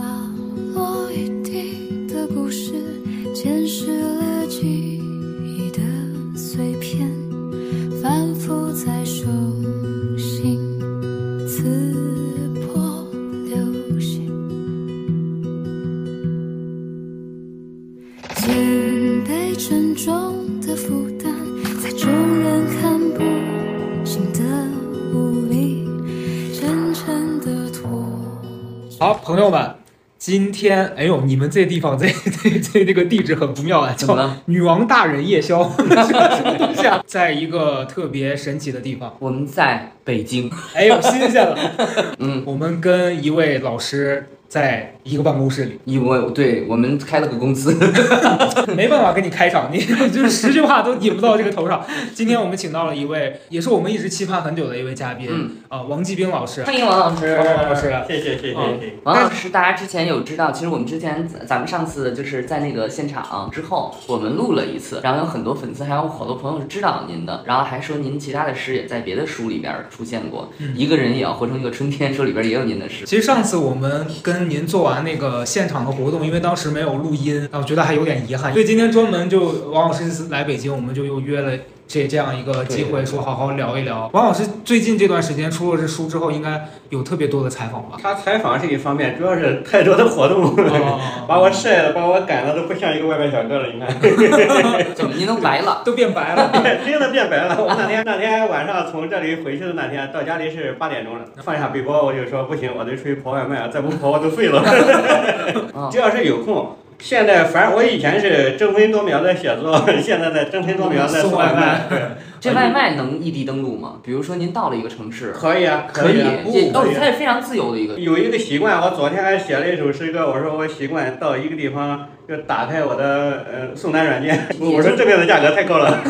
洒落一地的故事，前世天哎呦，你们这地方 这这这这个地址很不妙啊，叫怎么了？女王大人夜宵，这是什么东西啊？在一个特别神奇的地方，我们在北京，哎呦，新鲜了。嗯，我们跟一位老师在一个办公室里，因为对我们开了个公司，没办法跟你开场，你 就是十句话都引不到这个头上。今天我们请到了一位，也是我们一直期盼很久的一位嘉宾，嗯啊，王继兵老师。欢迎王老师。王老师，谢谢谢谢嗯谢谢。王老师，大家之前有知道，其实我们之前咱咱们上次就是在那个现场之后，我们录了一次，然后有很多粉丝还有好多朋友是知道您的，然后还说您其他的诗也在别的书里边出现过，嗯一个人也要活成一个春天，说里边也有您的诗。其实上次我们跟您做完完那个现场的活动，因为当时没有录音，啊，我觉得还有点遗憾，所以今天专门就王老师来北京，我们就又约了这这样一个机会，说好好聊一聊。王老师最近这段时间出了这书之后，应该有特别多的采访吧？他采访是一方面，主要是太多的活动，哦 把我晒的，把我赶的都不像一个外卖小哥了。你看，怎么您都白了？都变白了。真的变白了。我那天那天晚上从这里回去的那天，到家里是八点钟了，放下背包我就说不行，我得出去跑外卖啊，再不跑我都废了。只要是有空。现在反正我以前是争分夺秒在写作，现在在争分夺秒在送外卖。这外卖能异地登录吗？比如说您到了一个城市，可以啊，可以哦它是非常自由的一个。有一个习惯，我昨天还写了一首诗歌，我说我习惯到一个地方就打开我的呃送单软件，我说这边的价格太高了。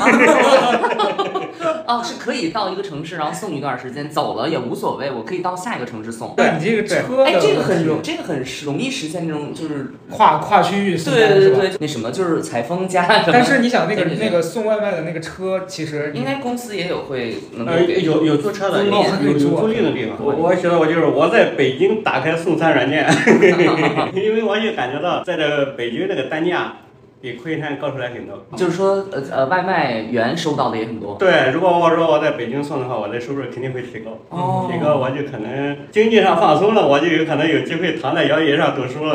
哦，是可以到一个城市，然后送一段时间，走了也无所谓，我可以到下一个城市送。对你这个车哎，这个很容，这个很容易实现这种就是，跨跨区域送单是吧？对对对，那什么就是采风加什么。但是你想那个对对对那个送外卖的那个车，其实应该公司也有会能有有租车的，有租赁有有租赁的地方。我我觉得我就是我在北京打开送餐软件，因为我也感觉到在这北京这个单价比昆山高出来很多。就是说，呃呃，外卖员收到的也很多。对，如果我说我在北京送的话，我的收入肯定会提高。哦提高我就可能经济上放松了，我就有可能有机会躺在摇椅上读书了。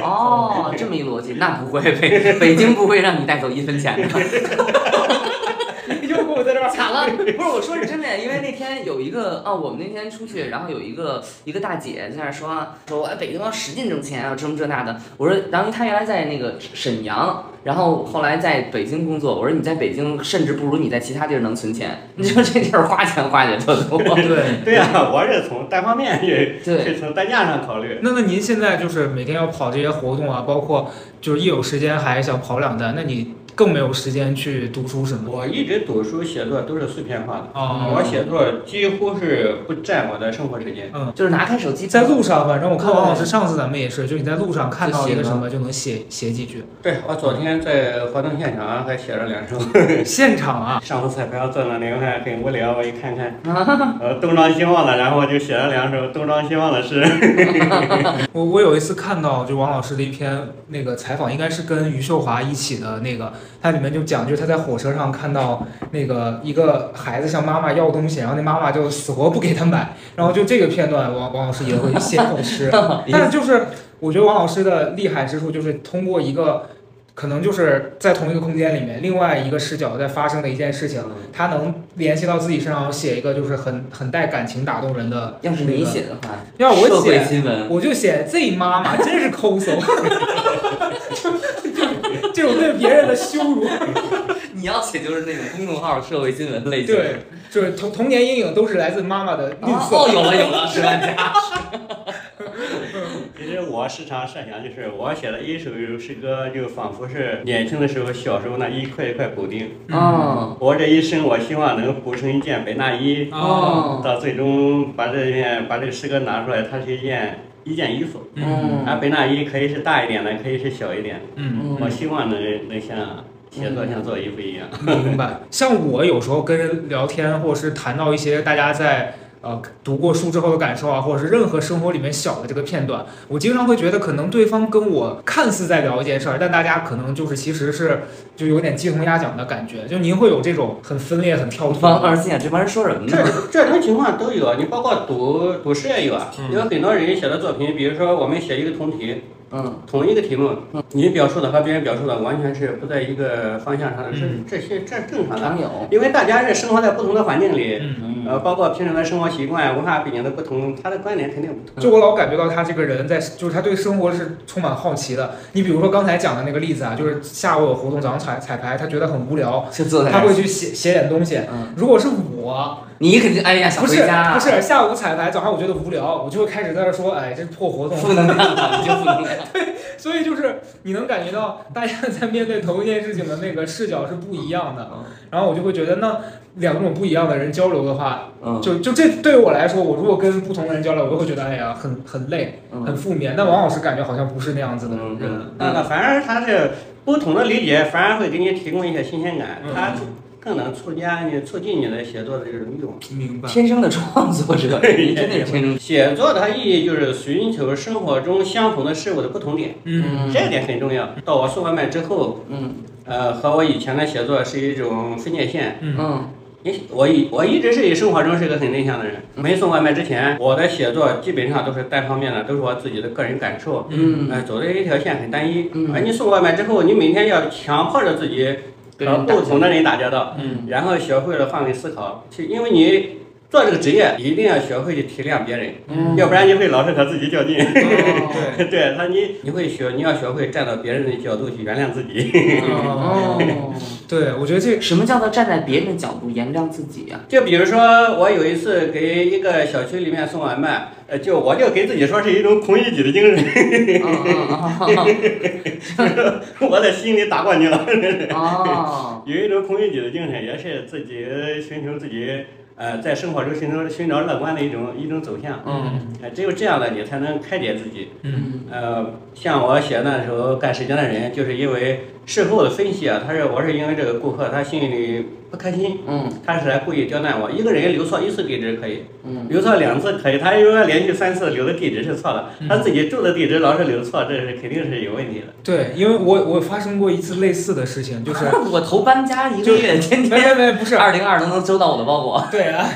哦，哦，这么一逻辑，那不会，北 北京不会让你带走一分钱的。你就给我在这儿惨了，不是我说是真的，因为那天有一个啊，我们那天出去，然后有一个一个大姐在那儿说说，我北京要使劲挣钱啊，这么这那的。我说，然后她原来在那个沈阳，然后后来在北京工作。我说你在北京甚至不如你在其他地儿能存钱。你说这地儿花钱花的特多。对。对呀、我是从单方面去对去从单价上考虑。那那您现在就是每天要跑这些活动啊，包括就是一有时间还想跑两单，那你更没有时间去读书什么。我一直读书写作都是碎片化的，哦我写作几乎是不占我的生活时间。嗯就是拿开手机在路上，反正我看王老师上次咱们也是，就你在路上看到一个什么就能写写几句。对我昨天在活动现场还写了两首。现场啊，上次彩排坐那里，我看很无聊，我一看看，呃，东张西望的，然后我就写了两首东张西望的诗。我我有一次看到就王老师的一篇那个采访，应该是跟余秀华一起的那个，它里面就讲就是他在火车上看到那个一个孩子向妈妈要东西，然后那妈妈就死活不给他买，然后就这个片段王王老师也会写这种诗，但是就是我觉得王老师的厉害之处就是通过一个。可能就是在同一个空间里面，另外一个视角在发生的一件事情，他能联系到自己身上，写一个就是很很带感情、打动人的。要是你写的话，要我写，我就写 Z 妈妈真是抠搜，这 种对别人的羞辱，你要写就是那种公众号社会新闻类型。对，就是童童年阴影都是来自妈妈的吝啬。哦，有了有了，十万加。其实我时常设想，就是我写的一首诗歌，就仿佛是年轻的时候小时候那一块一块补丁。哦我这一生，我希望能补成一件白大衣，哦，到最终把这件把这个诗歌拿出来，它是一件一件衣服。嗯啊，白大衣可以是大一点的，可以是小一点的。嗯，我希望能能像写作像做衣服一样。明白。像我有时候跟人聊天，或者是谈到一些大家在呃读过书之后的感受啊，或者是任何生活里面小的这个片段，我经常会觉得可能对方跟我看似在聊一件事儿，但大家可能就是其实是就有点鸡同鸭讲的感觉。就您会有这种很分裂、很跳脱王的。二心想这帮人说什么这呢？这这种情况都有，你包括读读诗也有啊，因为很多人写的作品，比如说我们写一个同题，嗯同一个题目，你表述的和别人表述的完全是不在一个方向上的，嗯这这些这正常的。因为大家是生活在不同的环境里，嗯，呃，包括平常的生活习惯、文化背景的不同，他的观点肯定不同。就我老感觉到他这个人在，就是他对生活是充满好奇的。你比如说刚才讲的那个例子啊，就是下午有活动，早上彩彩排，他觉得很无聊，就坐在他会去写写点东西。嗯，如果是我，你肯定哎呀想不是回家，不是下午彩排，早上我觉得无聊，我就会开始在那说，哎，这破活动。负能量的，你就负能量。所以就是你能感觉到大家在面对同一件事情的那个视角是不一样的。然后我就会觉得，那两种不一样的人交流的话，嗯，就就这对于我来说，我如果跟不同的人交流，我都会觉得，哎呀，很很累，很嗯负面。但王老师感觉好像不是那样子的嗯人。那个反而他是不同的理解，反而会给你提供一些新鲜感，嗯他更能促加你促进你的写作的这种欲望。明白。天生的创作者，你真的是天生。写作它意义就是寻求生活中相同的事物的不同点，嗯这一点很重要。到我送外卖之后，嗯呃，和我以前的写作是一种分界线。嗯嗯你我一我一直是以生活中是个很内向的人，没送外卖之前，我的写作基本上都是单方面的，都是我自己的个人感受。嗯呃，走的一条线很单一。嗯而你送外卖之后，你每天要强迫着自己和不同的人打交道，嗯然后学会了换位思考。去因为你做这个职业，一定要学会去体谅别人，嗯，要不然你会老是和自己较劲。哦对。对他，你你会学，你要学会站到别人的角度去原谅自己。对，我觉得这什么叫做站在别人的角度原谅自己呀？就比如说，我有一次给一个小区里面送外卖，呃，就我就给自己说是一种孔乙己的精神，我在心里打过你了。哦，有一种孔乙己的精神，也是自己寻求自己呃在生活中寻找寻找乐观的一种一种走向。嗯呃，只有这样的你才能开解自己。嗯呃，像我写那时候干时间的人，就是因为事后的分析啊，他是我是因为这个顾客他心里不开心，嗯他是来故意刁难我。一个人留错一次地址可以，嗯留错两次可以，他如果连续三次留的地址是错的，他自己住的地址老是留错，这是肯定是有问题的。对，因为我我发生过一次类似的事情，就是 我头搬家一个月，天天没没不是，二零二都能收到我的包裹。对啊，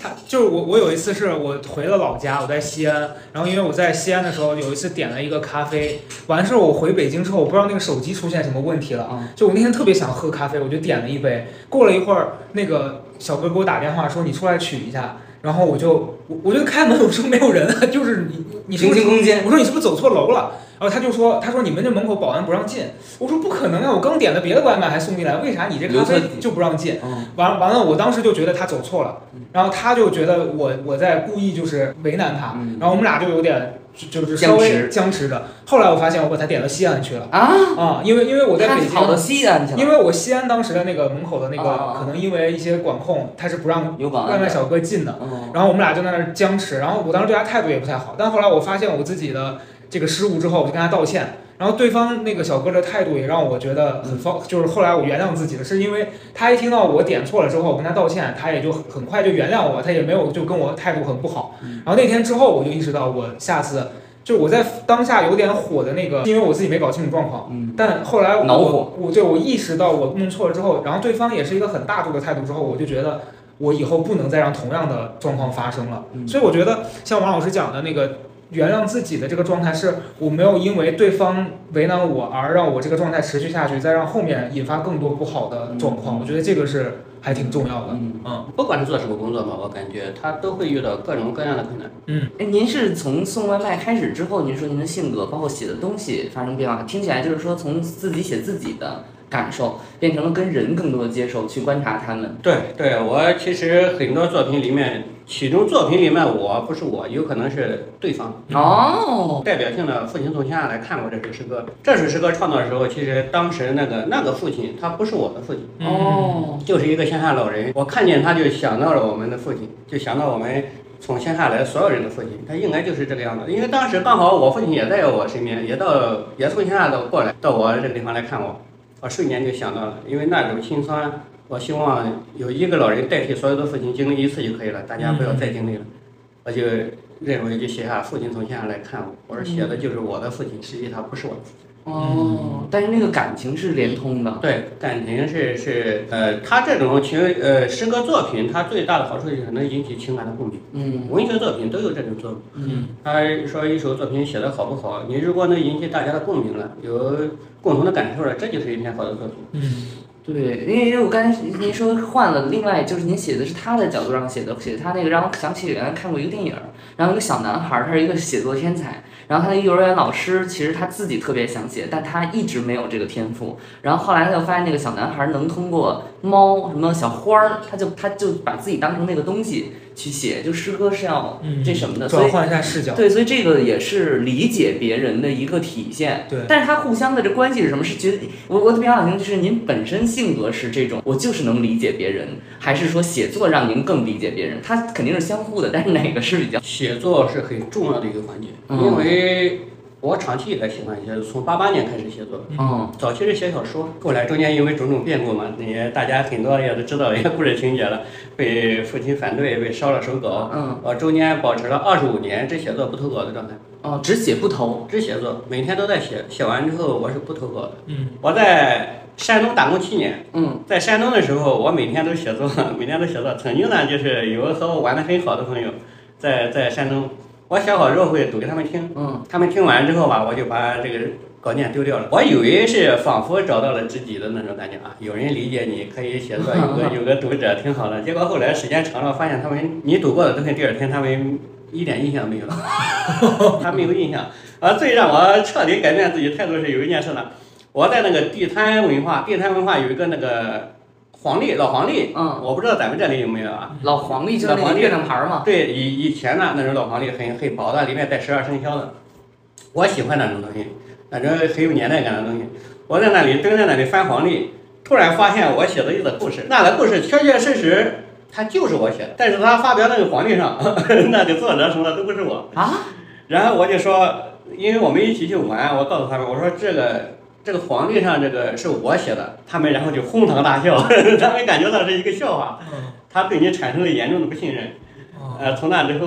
他就是我，我有一次是我回了老家，我在西安，然后因为我在西安的时候有一次点了一个咖啡，完事儿我回北京之后，我不知道那个手机出现什么问题了，啊就我那天特别想喝咖啡，我就点了一杯，过了一会儿，那个小哥给我打电话说你出来取一下，然后我就我我就开门，我说没有人啊，就是你你是不是平行空间。我说你是不是走错楼了？然后他就说，他说你们这门口保安不让进。我说不可能啊，我刚点的别的外卖还送进来，为啥你这咖啡就不让进？嗯完完了，我当时就觉得他走错了，然后他就觉得我我在故意就是为难他，嗯然后我们俩就有点就就是稍微僵持着。后来我发现我把他点到西安去了啊，啊，因为因为我在北京跑到西安去了，因为我西安当时的那个门口的那个，哦可能因为一些管控，他是不让。外卖小哥进的。嗯然后我们俩就在那儿僵持，然后我当时对他态度也不太好，但后来我发现我自己的这个失误之后，我就跟他道歉。然后对方那个小哥的态度也让我觉得很放，就是后来我原谅自己了，是因为他一听到我点错了之后，我跟他道歉，他也就很很快就原谅我，他也没有就跟我态度很不好。然后那天之后，我就意识到我下次就我在当下有点火的那个，因为我自己没搞清楚状况，嗯但后来我恼火我对我意识到我弄错了之后，然后对方也是一个很大度的态度之后，我就觉得我以后不能再让同样的状况发生了。嗯所以我觉得像王老师讲的那个。原谅自己的这个状态，是我没有因为对方为难我而让我这个状态持续下去，再让后面引发更多不好的状况。嗯我觉得这个是还挺重要的。嗯，嗯不管是做什么工作吧，我感觉他都会遇到各种各样的困难。嗯哎，您是从送外卖开始之后，您说您的性格包括写的东西发生变化，听起来就是说从自己写自己的感受，变成了跟人更多的接受，去观察他们。对对，我其实很多作品里面，其中作品里面我不是我，有可能是对方。哦，代表性的《父亲从天下来》看过这首诗歌。这首诗歌创作的时候，其实当时那个那个父亲他不是我的父亲，哦，就是一个乡下老人。我看见他就想到了我们的父亲，就想到我们从乡下来所有人的父亲，他应该就是这个样子。因为当时刚好我父亲也在我身边，也到也从乡下到过来到我这个地方来看我，我瞬间就想到了，因为那种心酸。我希望有一个老人代替所有的父亲经历一次就可以了，大家不要再经历了。我就认为就写下父亲从天上来看我，我说写的就是我的父亲，实际他不是我的父亲。哦，但是那个感情是连通的。对，感情是是呃，他这种情呃诗歌作品，它最大的好处就是能引起情感的共鸣。嗯文学作品都有这种作用。嗯他说一首作品写的好不好，你如果能引起大家的共鸣了，有共同的感受了，这就是一篇好的作品。嗯，对，因为因为我刚才您说换了，另外就是您写的是他的角度上写的，写的他那个让我想起原来看过一个电影，然后一个小男孩，他是一个写作天才，然后他的幼儿园老师其实他自己特别想写，但他一直没有这个天赋，然后后来他就发现那个小男孩能通过猫什么小花儿，他就他就把自己当成那个东西去写，就诗歌是要嗯这什么的，所以转换一下视角。对，所以这个也是理解别人的一个体现。对但是他互相的这关系是什么？是觉得我我特别想听，就是您本身性格是这种，我就是能理解别人，还是说写作让您更理解别人？它肯定是相互的，但是哪个是比较？写作是很重要的一个环节，嗯因为我长期以来喜欢写作，从八八年开始写作。嗯早期是写小说，后来中间因为种种变故嘛，那些大家很多也都知道一些故事情节了，被父亲反对，被烧了手稿。嗯我中间保持了二十五年只写作不投稿的状态，哦，只写不投。只写作，每天都在写，写完之后我是不投稿的。嗯，我在山东打工七年，嗯在山东的时候，我每天都写作，每天都写作。曾经呢，就是有和我玩的很好的朋友，在在山东，我写好之后会读给他们听，嗯他们听完之后吧，我就把这个稿件丢掉了。我以为是仿佛找到了知己的那种感觉啊，有人理解你，可以写作，有 个有个读者，挺好的。结果后来时间长了，发现他们你读过的东西，第二天他们一点印象没有，他没有印象。啊，最让我彻底改变自己态度是有一件事呢，我在那个地摊文化，地摊文化有一个那个黄历，老黄历，嗯，我不知道咱们这里有没有啊？老黄历就是那个月亮牌嘛。对，以以前呢，那种老黄历很很薄的，里面带十二生肖的，我喜欢那种东西，那种很有年代感的东西。我在那里蹲在那里翻黄历，突然发现我写的一个故事，那个故事确确实实它就是我写的，但是它发表那个黄历上，那个作者什么的都不是我。啊？然后我就说，因为我们一起去玩，我告诉他们，我说这个这个黄历上这个是我写的，他们然后就哄堂大笑，他们感觉到是一个笑话，嗯他对你产生了严重的不信任。哦呃，从那之后，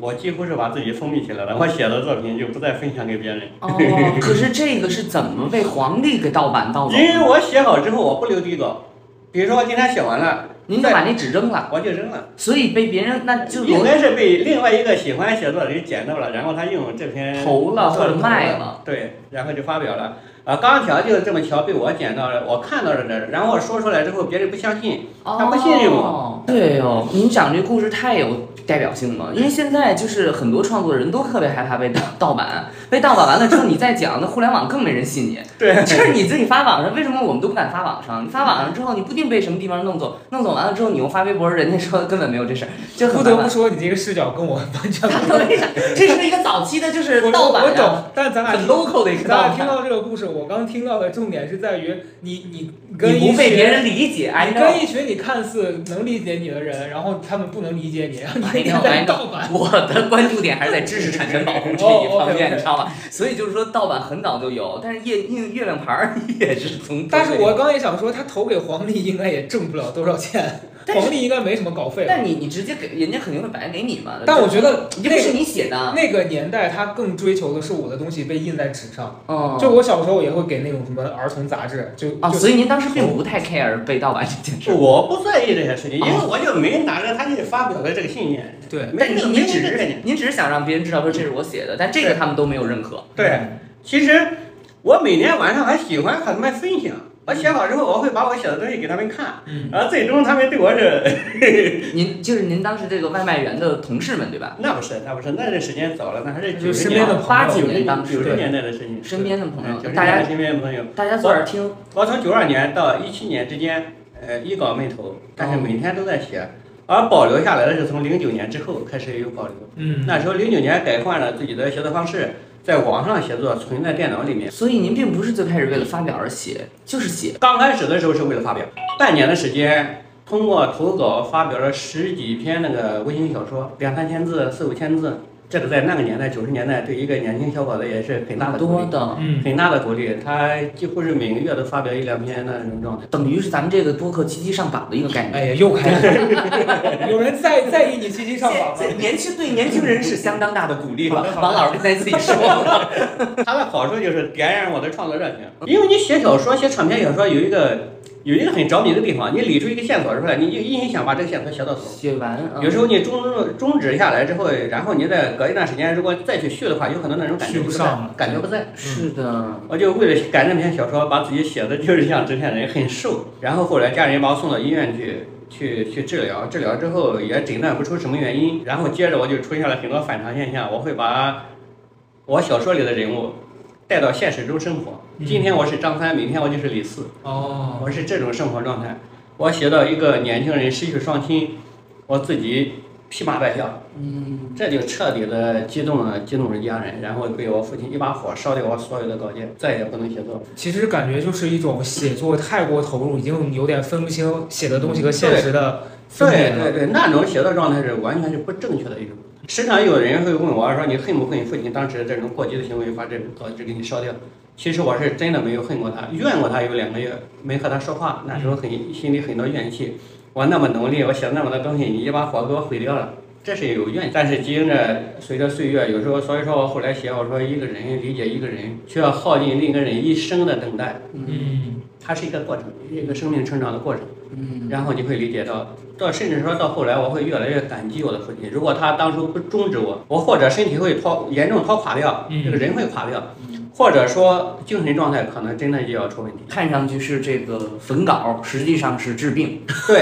我几乎是把自己封闭起来了。我写的作品就不再分享给别人，哦，可是这个是怎么被皇帝给盗版盗走因为？我写好之后我不留底稿。比如说我今天写完了，您就把那纸扔了，我就扔了，所以被别人那就应该是被另外一个喜欢写作的人捡到了，然后他用这篇投了或者卖了。对，然后就发表了。啊，钢条就这么巧被我捡到了，我看到了这，然后我说出来之后，别人不相信，他不信任我。哦。对哦，您讲这故事太有代表性吗，因为现在就是很多创作人都特别害怕被盗盗版，被盗版完了之后你再讲，那互联网更没人信你。对，就是你自己发网上，为什么我们都不敢发网上？你发网上之后，你不定被什么地方弄走，弄走完了之后，你又发微博，人家说根本没有这事儿，就很不得。不说，你这个视角跟我完全不一样？这是一个早期的，就是盗版呀，我懂，但咱俩很 local 的一个盗版。咱俩听到这个故事，我刚听到的重点是在于你你跟你不被别人理解，哎你跟一群你看似能理解你的人，然后他们不能理解你，然后你天天在盗版。我的关注点还是在知识产权保护这哦一方面，你知道吧？所以就是说，盗版很早就有，但是月月月亮牌儿 也是从。但是我刚也想说，他投给黄历应该也挣不了多少钱，黄历应该没什么稿费。但你你直接给人家肯定会白给你嘛。但我觉得这不是你写的，那个年代，他更追求的是我的东西被印在纸上。哦，就我小时候也会给那种什么儿童杂志，就啊，就所以您当时并不太 care 被盗版这件事。我不在意这些事情，因为我就没拿着他就发表的这个信念。对没但你没你只是。您只是想让别人知道说这是我写的，但这个他们都没有认可。对，其实我每年晚上还喜欢和他们分享。我写好之后，我会把我写的东西给他们看，嗯，然后最终他们对我是，您就是您当时这个外卖员的同事们对吧？那不是，那不是，那是时间早了，那还是九十年代八几九十年当时九十年代的事情，身边的朋友大家身边的朋友。大家坐这儿听，我从九二年到一七年之间，呃，一稿没投，但是每天都在写。而保留下来的是从零九年之后开始有保留。嗯，那时候零九年改换了自己的写作方式，在网上写作存在电脑里面。所以您并不是最开始为了发表而写，就是写。刚开始的时候是为了发表，半年的时间，通过投稿发表了十几篇那个微型小说，两三千字、四五千字，这个在那个年代，九十年代对一个年轻小伙子也是很大的鼓励，多的，嗯，很大的鼓励。他几乎是每个月都发表一两篇那种状态。等于是咱们这个播客积极上榜的一个概念。哎呀，又开始，有人在在意你积极上榜吗？年轻对年轻人是相当大的鼓励吧？王老师刚才自己说了，它的好处就是点燃我的创作热情，因为你写小说、写长篇小说有一个有一个很着迷的地方，你理出一个线索出来，你就一心想把这个线索写到头。写完，嗯有时候你终终止下来之后，然后你再隔一段时间，如果再去续的话，有可能那种感觉不在感觉不在。是的，我就为了赶这篇小说，把自己写的就是像制片人，很瘦。然后后来家人把我送到医院去，去去治疗，治疗之后也诊断不出什么原因。然后接着我就出现了很多反常现象，我会把我小说里的人物带到现实中生活。今天我是张三，明天我就是李四，哦，我是这种生活状态。我写到一个年轻人失去双亲，我自己披麻戴孝，嗯，这就彻底的激动了，激动了家人，然后被我父亲一把火烧掉我所有的稿件，再也不能写作。其实感觉就是一种写作太过投入，已经有点分不清写的东西和现实的分别了。对对对，那种写作状态是完全是不正确的一种。时常有人会问我说：“你恨不恨父亲当时这种过激的行为，把这个稿纸给你烧掉？”其实我是真的没有恨过他，怨过他有两个月，没和他说话，那时候很心里很多怨气。我那么努力，我写那么多东西，你一把火给我毁掉了，这是有怨。但是经着随着岁月，有时候所以说我后来写，我说一个人理解一个人，需要耗尽另一个人一生的等待，嗯，它是一个过程，一个生命成长的过程。嗯，然后你会理解到，到甚至说到后来，我会越来越感激我的父亲。如果他当初不终止我，我或者身体会拖严重拖垮掉，嗯这个人会垮掉，或者说精神状态可能真的就要出问题。看上去是这个焚稿，实际上是治病。对，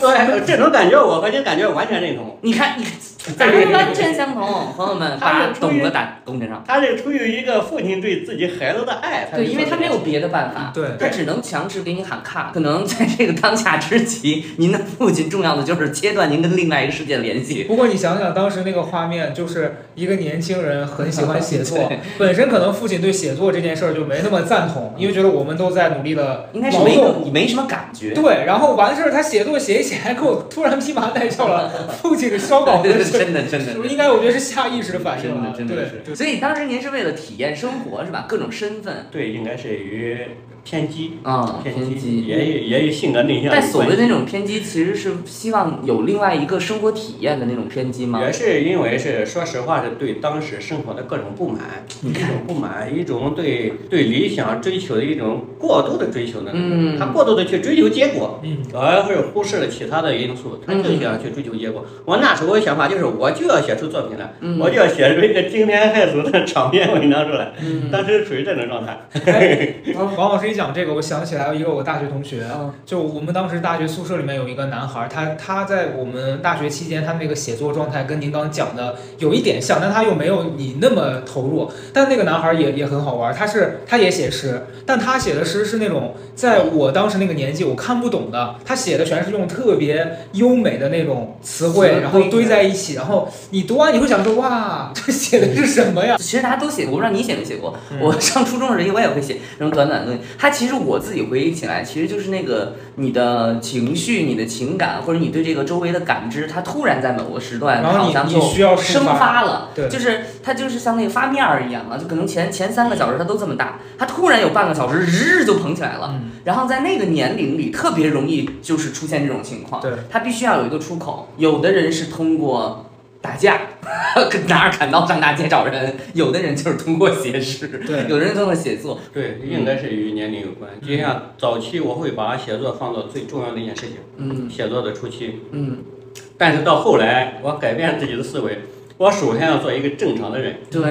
对，这种感觉我和你感觉完全认同。你看，你看，咱们完全相同，朋友们，把懂得打公屏上。他是出于一个父亲对自己孩子的爱，才对，因为他没有别的办法，对他只能强制给你喊卡。可能在这个当下之急，您的父亲重要的就是切断您跟另外一个世界的联系。不过你想想当时那个画面，就是一个年轻人很喜欢写作，本身可能父亲对写作这件事儿就没那么赞同，因为觉得我们都在努力的应该是没劳动。你没什么感觉。对，然后完事儿，他写作写一写，还给我突然 披麻戴孝了，父亲的烧稿子，真的 真的是不是应该？我觉得是下意识的反应真的真的是。所以当时您是为了体验生活是吧？各种身份对，应该是与偏激。啊，偏偏激。也有也有性格内向。但所谓的那种偏激，其实是希望有另外一个生活体验的那种偏激吗？也是因为是说实话，是对当时生活的各种不满，一种不满，一种对对理想追求的一种过度的追求呢。嗯他过度的去追求结果，嗯，而是忽视了其他的因素，他就嗯想去追求结果。我那时候的想法就是，我就要写出作品来，嗯我就要写出一个惊天骇俗的场面文章出来。嗯当时处于这种状态。王老师一讲这个，我想起来一个我大学同学，嗯就我们当时大学宿舍里面有一个男孩儿，他他在我们大学期间，他那个写作状态跟您刚刚讲的有一点像，但他又没有你那么投入。但那个男孩儿也也很好玩儿，他是他也写诗，但他写的诗是那种在我当时那个年纪我看不懂的，他写的全是用特别优美的那种词汇，然后堆堆在一起，然后你读完你会想说哇，这写的是什么呀？其实大家都写过，我不知道你写没写过。嗯我上初中的时候，我也会写那种短短的东西。它其实我自己回忆起来，其实就是那个你的情绪、你的情感，或者你对这个周围的感知，它突然在某个时段然后好像就你你需要生发发了。对就是它就是像那个发面儿一样啊，就可能前前三个小时它都这么大，它突然有半个小时日就捧起来了。嗯，然后在那个年龄里，特别容易就是出现这种情况。对，它必须要有一个出口。有的人是通过打架，拿着砍刀上大街找人；有的人就是通过写诗，对有的人通过写作。对，应该是与年龄有关。就像早期我会把写作放到最重要的一件事情，嗯写作的初期。嗯，但是到后来，我改变自己的思维，我首先要做一个正常的人，对。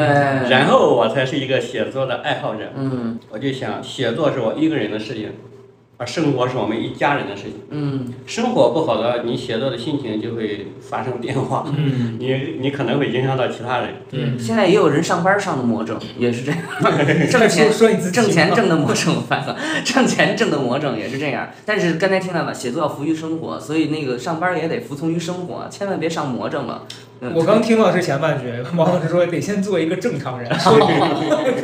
然后我才是一个写作的爱好者。嗯我就想，写作是我一个人的事情，而生活是我们一家人的事情。嗯生活不好的，你写作的心情就会发生变化，嗯 你你可能会影响到其他人。嗯，现在也有人上班上的魔怔，也是这样，挣钱挣钱挣的魔怔，我发现了，挣钱挣的魔怔 也是这样。但是刚才听到了，写作要服于生活，所以那个上班也得服从于生活，千万别上魔怔了。我刚听到是前半句，王老师说得先做一个正常人。好的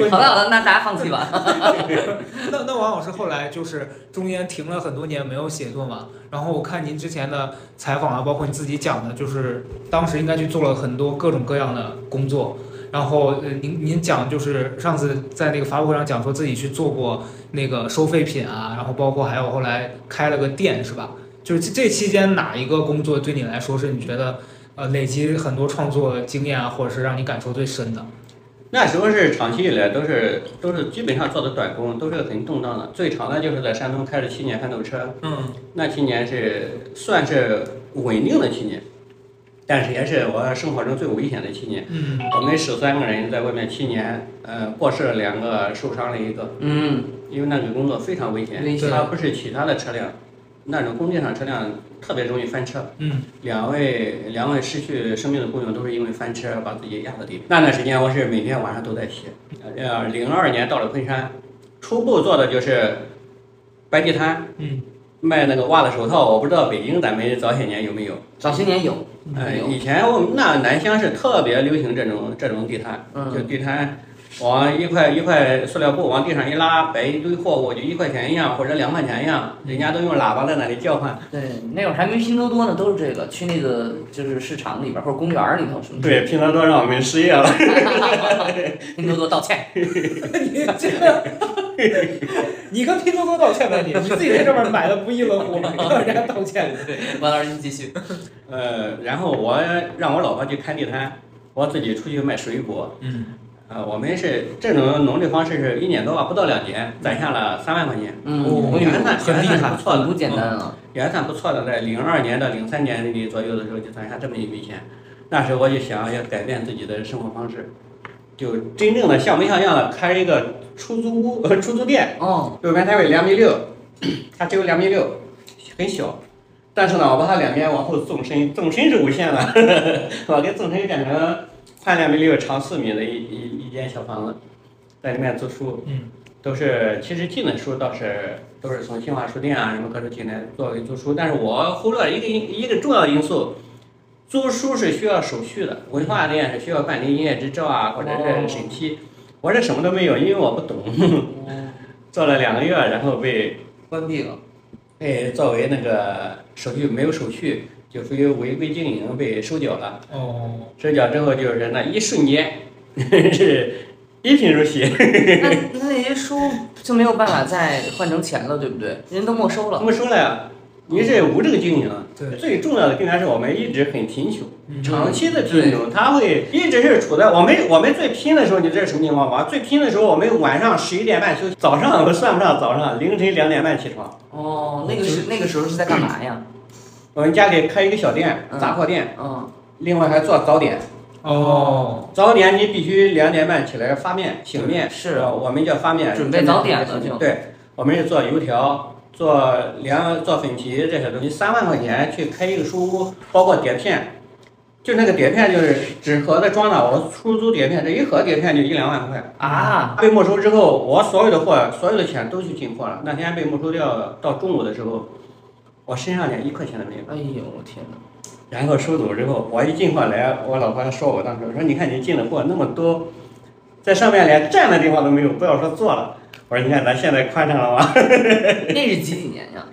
好的，那大家放弃吧。那那王老师后来就是中间停了很多年没有写作嘛，然后我看您之前的采访啊，包括你自己讲的，就是当时应该去做了很多各种各样的工作。然后呃，您您讲就是上次在那个发布会上讲说自己去做过那个收废品啊，然后包括还有后来开了个店是吧？就是这这期间哪一个工作对你来说是你觉得呃累积很多创作经验啊，或者是让你感受最深的？那时候是长期以来都是都是基本上做的短工，都是很动荡的。最长的就是在山东开了七年翻斗车，嗯，那七年是算是稳定的七年，但是也是我生活中最危险的七年。嗯我们十三个人在外面七年，呃，过世了两个，受伤了一个，嗯，因为那个工作非常危险，危险它不是其他的车辆，那种工地上车辆特别容易翻车。嗯两位两位失去生命的工友都是因为翻车把自己压到地里。那段时间我是每天晚上都在写。呃，零二年到了昆山，初步做的就是摆地摊，嗯卖那个袜子手套。我不知道北京咱们早些年有没有。早些年有，呃，有以前我们那南乡是特别流行这种这种地摊，就嗯，地摊往一块一块塑料布往地上一拉，摆一堆货物，就一块钱一样或者两块钱一样，人家都用喇叭在那里叫唤。对，那会儿还没拼多多呢，都是这个，去那个就是市场里边儿或者公园里头什么的。对，拼多多让我们失业了。拼多多道歉。你这个，你跟拼多多道歉吧你，你自己在这边买的不亦乐乎，让人家道歉。对，王老师您继续。呃，然后我让我老婆去看地摊，我自己出去卖水果。嗯呃，我们是这种农历方式是一年多吧，不到两年，攒下了三万块钱，嗯，原算很厉害不错不简单啊。也算不错的，在零二年到零三年里左右的时候就攒下这么一笔钱。那时候我就想要改变自己的生活方式，就真正的像模像样的开一个出租屋、呃出租店。哦，就原单位两米六，它只有两米六，很小。但是呢，我把它两边往后纵深，纵深是无限的，我给纵深变成宽两米六、长四米的一一一间小房子，在里面租书，嗯。都是其实进的书倒是都是从新华书店啊什么各处进来作为租书，但是我忽略了一个因一个重要的因素，租书是需要手续的，文化店是需要办理营业执照啊或者是审批，我这什么都没有，因为我不懂。做了两个月，然后被关闭了。被作为那个手续没有手续，就属于违规经营被收缴了。哦，收缴之后就是那一瞬间 是一贫如洗，那那那些书就没有办法再换成钱了，对不对？人都没收了。没收了呀。您是无证经营，对最重要的更加是我们一直很贫穷，嗯长期的贫穷，他会一直是处在我们我们最拼的时候，你知道什么情况吗？最拼的时候，我们晚上十一点半休息，早上都算不上早上，凌晨两点半起床。哦，那个是那个时候是在干嘛呀？我们家里开一个小店，嗯。杂货店，嗯，另外还做早点。哦，早点你必须两点半起来发面醒面，是。呃我们叫发面，准备早点了就。对，我们是做油条、做凉、做粉皮这些东西，三万块钱去开一个书屋，包括碟片，就那个碟片就是纸盒子装的，我出租碟片，这一盒碟片就一两万块。啊，被没收之后，我所有的货、所有的钱都去进货了。那天被没收掉，到中午的时候，我身上连一块钱都没有。哎呦我天哪！然后收走之后，我一进货来，我老婆还说我当时说，你看你进的货那么多，在上面连站的地方都没有，不要说坐了。我说你看咱现在宽敞了吧？那是几几年呀？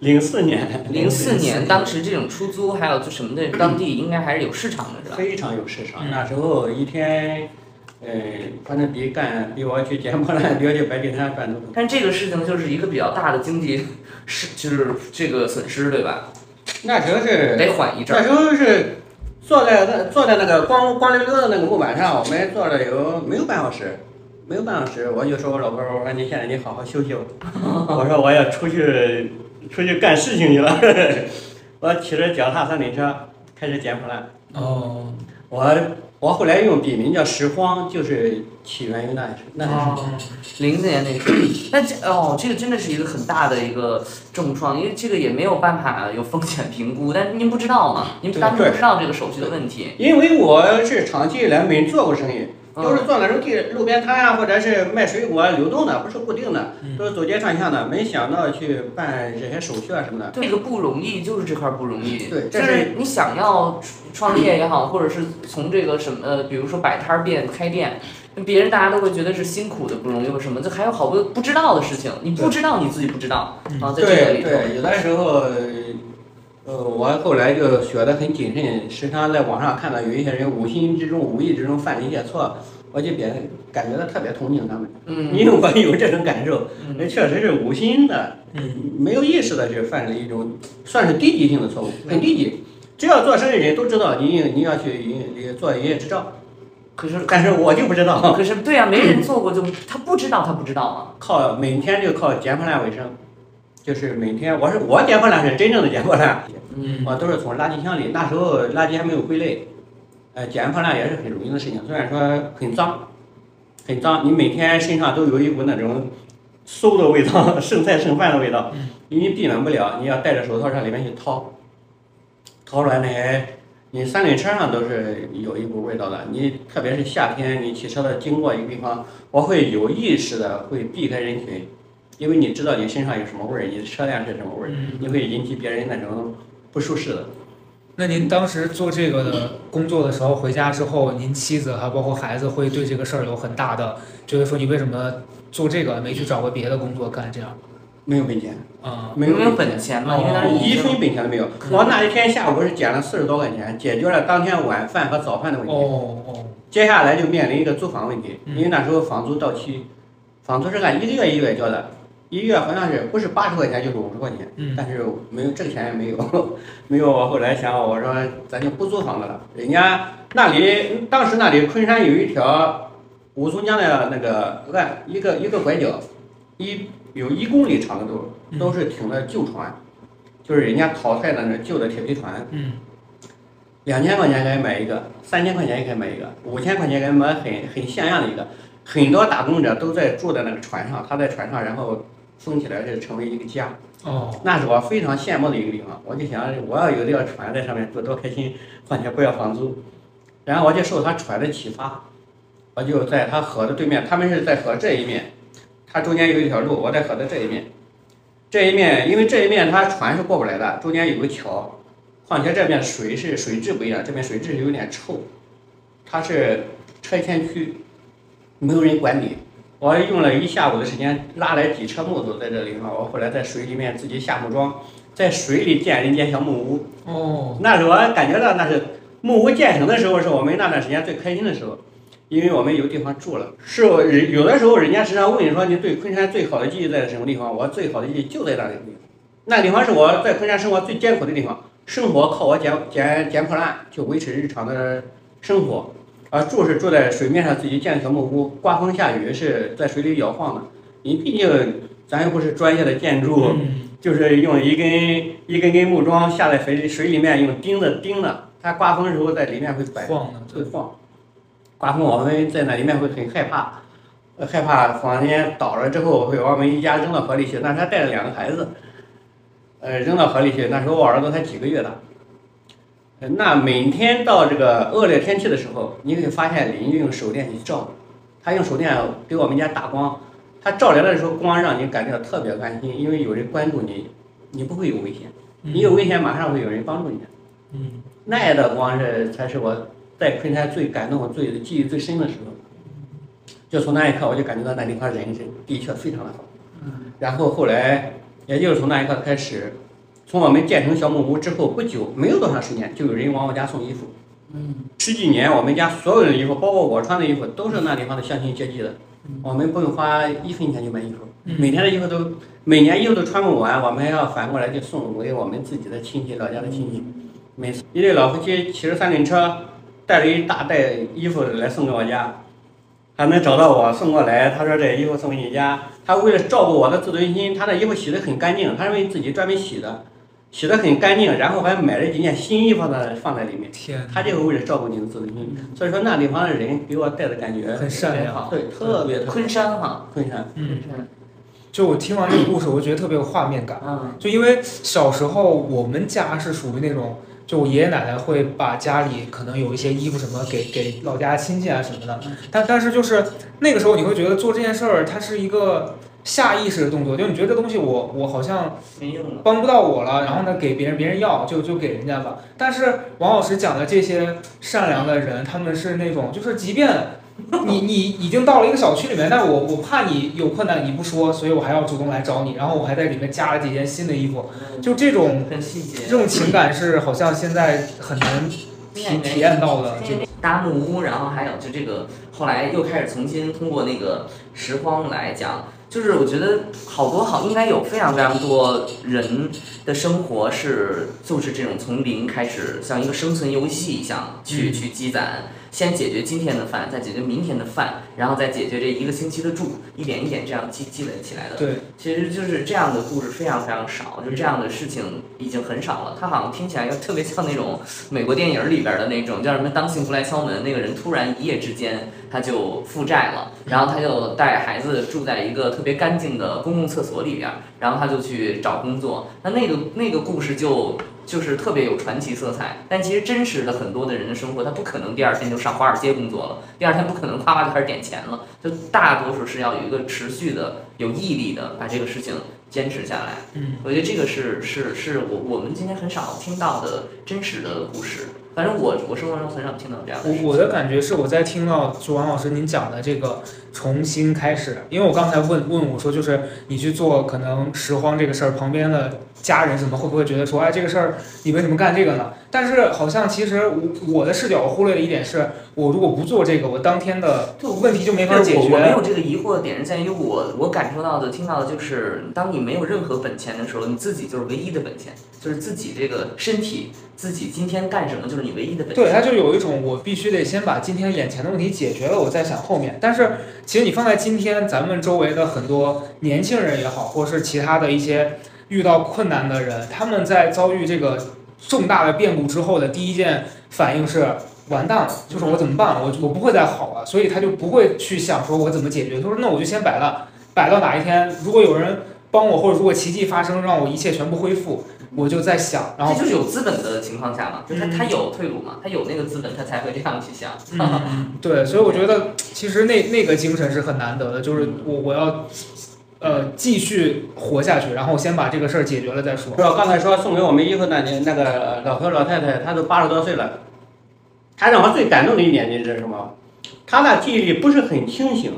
零四年，零四年，当时这种出租还有就什么的，当地应该还是有市场的，是吧？非常有市场。嗯那时候一天，呃，反正比干比我去捡破烂，比我去摆地摊赚的多。但这个事情就是一个比较大的经济是就是这个损失，对吧？那时候是得缓一阵儿。那时候是坐在那坐在那个光光溜溜的那个木板上，我们坐了有没有半小时，没有半小时，我就说我老婆，我说你现在你好好休息吧，我说我要出去出去干事情去了，我骑着脚踏三轮车开始捡破烂，哦，我我后来用笔名叫拾荒，就是起源于那那时候。哦，零四年那个时候，那这哦，这个真的是一个很大的一个重创，因为这个也没有办法有风险评估，但是您不知道嘛，您当时不知道这个手续的问题。因为我是长期以来没做过生意，都是做那种地路边摊啊，或者是卖水果流动的，不是固定的，嗯都是走街串巷的。没想到去办这些手续啊什么的。这个不容易，就是这块儿不容易。对，是你想要创业也好，或者是从这个什么呃，比如说摆摊儿店、开店，别人大家都会觉得是辛苦的、不容易或什么，就还有好多不知道的事情，你不知道你自己不知道嗯啊，在这个里头。对对，有的时候，呃，我后来就学得很谨慎，时常在网上看到有一些人无心之中、无意之中犯了一些错，我就别感觉到特别同情他们，嗯因为我有这种感受，嗯人确实是无心的，嗯没有意识的去犯了一种算是低级性的错误，很低级。只要做生意人都知道你你要去营业做营业执照，可是但是我就不知道，可是对啊，没人做过就他不知道他不知道嘛。靠每天就靠捡破烂为生，就是每天我是我捡破烂是真正的捡破烂。嗯。我都是从垃圾箱里，那时候垃圾还没有归类，呃，捡破烂也是很容易的事情，虽然说很脏，很脏，你每天身上都有一股那种馊的味道，剩菜剩饭的味道，你避免不了，你要戴着手套上里面去掏，掏出来那些，你三轮车上都是有一股味道的，你特别是夏天，你骑车的经过一个地方，我会有意识的会避开人群，因为你知道你身上有什么味儿，你的车辆是什么味儿，嗯。你会引起别人那种不舒适的。那您当时做这个的工作的时候，回家之后，您妻子还包括孩子会对这个事儿有很大的就是说你为什么做这个没去找个别的工作干这样？没有本钱，啊、没有有没有本钱嘛？因为当时一分本钱都没有。我那一天下午是捡了四十多块钱，解决了当天晚饭和早饭的问题。哦哦，接下来就面临一个租房问题，嗯因为那时候房租到期，房租是按一个月一个月交的，一个月好像是不是八十块钱就是五十块钱，嗯但是没有这个钱也没有，没有。我后来想，我说咱就不租房子了，人家那里当时那里昆山有一条五松江的那个岸，一个一个拐角，一有一公里长的路，都是停的旧船，就是人家淘汰的那旧的铁皮船。嗯两千块钱可以买一个，三千块钱也可以买一个，五千块钱可以买很很像样的一个。很多打工者都在住在那个船上，他在船上，然后封起来是成为一个家，哦，那是我非常羡慕的一个地方。我就想，我要有这个船在上面住，多开心，况且不要房租。然后我就受他船的启发，我就在他河的对面，他们是在河这一面，它中间有一条路，我在河的这一面。这一面，因为这一面它船是过不来的，中间有个桥，况且这边水是水质不一样，这边水质是有点臭，它是拆迁区，没有人管理。我用了一下午的时间拉来几车木头在这里哈，我后来在水里面自己下木桩，在水里建了一间小木屋。哦，那是我感觉到那是木屋建成的时候，是我们那段时间最开心的时候，因为我们有地方住了。是我人有的时候人家时常问你说你对昆山最好的记忆在什么地方？我最好的记忆就在那里，那个地方是我在昆山生活最艰苦的地方，生活靠我捡捡捡破烂去维持日常的生活，啊住是住在水面上自己建的小木屋，刮风下雨是在水里摇晃的。你毕竟咱又不是专业的建筑。嗯就是用一根一根根木桩下在水水里面，用钉子钉的，它刮风的时候在里面会摆晃的，会晃，刮风我们在那里面会很害怕，呃害怕房间倒了之后会把我们一家扔到河里去。那时候带着两个孩子，呃扔到河里去。那时候我儿子才几个月大。呃那每天到这个恶劣天气的时候，你会发现邻居用手电去照，他用手电给我们家打光，他照来的时候光让你感觉到特别安心，因为有人关注你，你不会有危险，你有危险马上会有人帮助你。嗯那样的光是才是我在昆山最感动、最记忆最深的时候。就从那一刻，我就感觉到那地方人是的确非常的好。然后后来，也就是从那一刻开始，从我们建成小木屋之后不久，没有多长时间，就有人往我家送衣服。嗯十几年，我们家所有的衣服，包括我穿的衣服，都是那地方的乡亲接济的。我们不用花一分钱去买衣服，每天的衣服都，每年衣服都穿不完，我们还要反过来就送给我们自己的亲戚、老家的亲戚。每次一对老夫妻骑着三轮车，带着一大袋衣服来送给我家，还能找到我送过来。他说这衣服送给你家，他为了照顾我的自尊心，他的衣服洗得很干净，他认为自己专门洗的，洗得很干净，然后还买了几件新衣服在放在里面。天，他就是为了照顾你的自尊心，所以说那地方的人给我带的感觉很善良对，特别的昆山哈，昆山。嗯，昆山，就我听完这个故事，我觉得特别有画面感。嗯就因为小时候我们家是属于那种，就我爷爷奶奶会把家里可能有一些衣服什么给给老家亲戚啊什么的，但但是就是那个时候你会觉得做这件事儿它是一个下意识的动作，就你觉得这东西我我好像没用了。帮不到我了，然后呢给别人别人要就就给人家吧。但是王老师讲的这些善良的人，他们是那种就是即便你你已经到了一个小区里面，但我我怕你有困难你不说，所以我还要主动来找你，然后我还在里面加了几件新的衣服，就这种很细节这。种情感是好像现在很难体体验到的。这个搭木屋，然后还有就这个，后来又开始重新通过那个拾荒来讲，就是我觉得好多好，应该有非常非常多人的生活是就是这种从零开始，像一个生存游戏一样去、嗯。去积攒，先解决今天的饭，再解决明天的饭，然后再解决这一个星期的住，一点一点这样积积累起来的。对，其实就是这样的故事非常非常少，就这样的事情已经很少了。它好像听起来又特别像那种美国电影里边的那种叫什么“当幸福来敲门”，那个人突然一夜之间他就负债了，然后他就带孩子住在一个特别干净的公共厕所里边，然后他就去找工作。那那个那个故事就。就是特别有传奇色彩，但其实真实的很多的人的生活，他不可能第二天就上华尔街工作了，第二天不可能夸夸就开始点钱了，就大多数是要有一个持续的、有毅力的把这个事情坚持下来。嗯，我觉得这个是是是我我们今天很少听到的真实的故事，反正我我生活中很少听到这样的。我我的感觉是我在听到就王老师您讲的这个重新开始，因为我刚才问问我说，就是你去做可能拾荒这个事儿，旁边的家人什么会不会觉得说，哎，这个事儿你为什么干这个呢？但是好像其实我我的视角我忽略了一点是，我如果不做这个，我当天的问题就没法解决我没。有这个疑惑的点是在于我我感受到的、听到的就是，当你没有任何本钱的时候，你自己就是唯一的本钱，就是自己这个身体，自己今天干什么就是你唯一的本钱。对，他就有一种我必须得先把今天眼前的问题解决了，我再想后面。但是其实你放在今天，咱们周围的很多年轻人也好，或是其他的一些遇到困难的人，他们在遭遇这个重大的变故之后的第一件反应是完蛋了，就是我怎么办？我我不会再好了，所以他就不会去想说我怎么解决，他说那我就先摆烂，摆到哪一天，如果有人帮我，或者如果奇迹发生，让我一切全部恢复，我就在想，然后这就是有资本的情况下嘛，就他嗯他有退路嘛，他有那个资本，他才会这样去想。嗯，对，所以我觉得其实那那个精神是很难得的，就是我我要呃继续活下去，然后先把这个事儿解决了再说。说刚才说送给我们衣服那年那个老头老太太，她都八十多岁了，她让我最感动的一点就是什么？她的记忆力不是很清醒，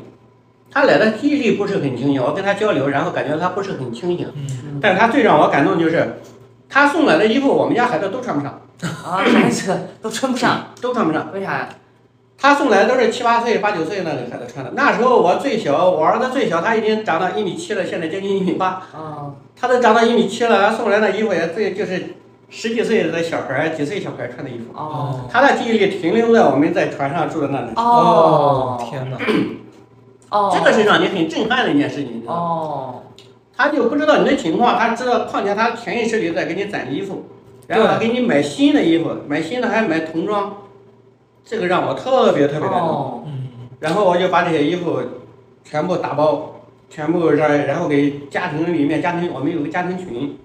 她来的记忆力不是很清醒。我跟她交流，然后感觉她不是很清醒。嗯，但是她最让我感动就是，他送来的衣服我们家孩子都穿不上，啊，孩子都穿不上，都穿不上。为啥呀？她送来的都是七八岁、八九岁那个孩子穿的。那时候我最小，我儿子最小，他已经长到一米七了，现在将近一米八。啊，他都长到一米七了，他送来的衣服也最就是十几岁的小孩、几岁小孩穿的衣服。哦，他的记忆力停留在我们在船上住的那里，哦，天哪！哦，这个是让你很震撼的一件事情。你知道吗哦，他就不知道你的情况，他知道，况且他潜意识里在给你攒衣服，然后他给你买新的衣服，买新的还买童装，这个让我特别特别感动。然后我就把这些衣服全部打包，全部让然后给家庭里面家庭我们有个家庭群，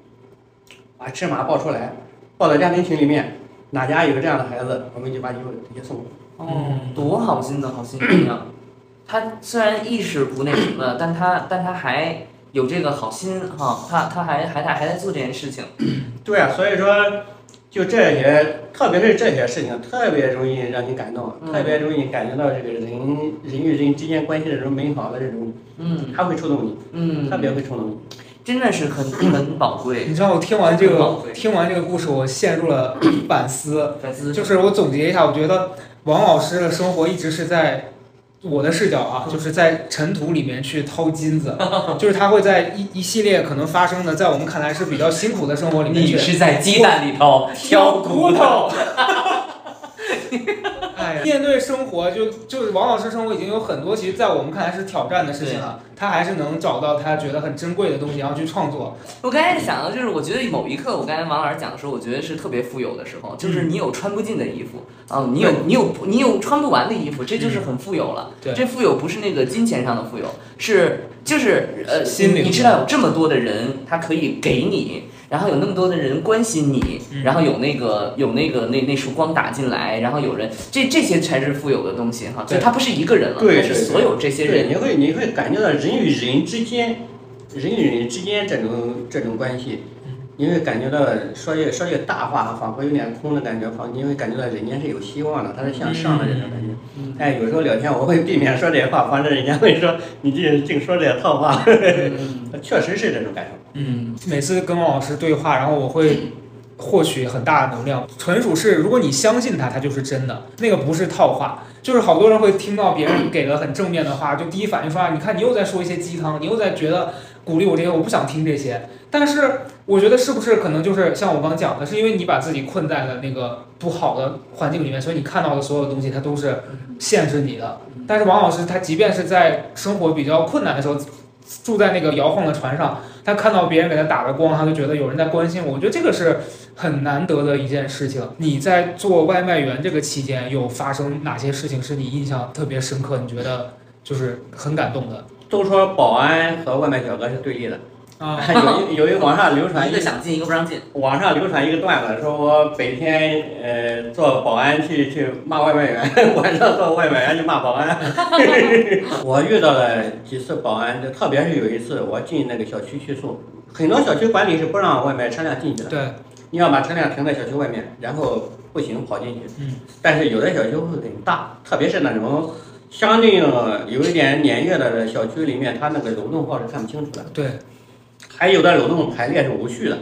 把尺码报出来，报到家庭群里面，哪家有这样的孩子，我们就把衣服直接送。哦，多好心的好心人啊！他虽然意识不那什么，但他但他还有这个好心哈，他他还还在还在做这件事情。对啊，所以说就这些，特别是这些事情，特别容易让你感动，嗯特别容易感觉到这个人人与人之间关系的这种美好的这种，嗯它会触动你，嗯，特别会触动你。真的是很很宝贵。你知道我听完这个听完这个故事，我陷入了 反思。反思就是我总结一下，我觉得王老师的生活一直是在我的视角啊，嗯就是在尘土里面去掏金子，就是他会在一一系列可能发生的，在我们看来是比较辛苦的生活里面去你是在鸡蛋里头挑骨头。哎，面对生活，就就是王老师生活已经有很多，其实，在我们看来是挑战的事情了，他还是能找到他觉得很珍贵的东西，然后去创作。我刚才想到，就是我觉得某一刻，我刚才王老师讲的时候，我觉得是特别富有的时候，就是你有穿不尽的衣服，啊，你有你有你有穿不完的衣服，这就是很富有了。对。这富有不是那个金钱上的富有，是就是呃，心灵你你知道有这么多的人，他可以给你，然后有那么多的人关心你，嗯然后有那个有那个那那束光打进来，然后有人，这这些才是富有的东西哈。所以对他不是一个人了，对是所有这些，人。你会你会感觉到人与人之间，人与人之间这种这种关系，你会感觉到说句说句大话，仿佛有点空的感觉，仿因为感觉到人间是有希望的，他是向上的这种感觉。嗯哎，有时候聊天我会避免说这些话，防止人家会说你净净说这些套话，嗯确实是这种感受。嗯，每次跟王老师对话，然后我会获取很大的能量，纯属是如果你相信他，他就是真的，那个不是套话。就是好多人会听到别人给了很正面的话，就第一反应说啊，你看你又在说一些鸡汤，你又在觉得鼓励我这些，我不想听这些。但是我觉得是不是可能就是像我刚讲的，是因为你把自己困在了那个不好的环境里面，所以你看到的所有东西它都是限制你的。但是王老师他即便是在生活比较困难的时候，住在那个摇晃的船上，他看到别人给他打了光，他就觉得有人在关心我。我觉得这个是很难得的一件事情。你在做外卖员这个期间，有发生哪些事情是你印象特别深刻？你觉得就是很感动的都说保安和外卖小哥是对立的，啊？有一有一网上流传一个想进，一个不让进。网上流传一个段子，说我白天呃做保安去去骂外卖员，晚上做外卖员去骂保安。我遇到了几次保安，就特别是有一次我进那个小区去送，很多小区管理是不让外卖车辆进去的，对，你要把车辆停在小区外面，然后步行跑进去。嗯。但是有的小区会很大，特别是那种相对有一点年月的小区里面，它那个楼栋号是看不清楚的。对，还有的楼栋排列是无序的，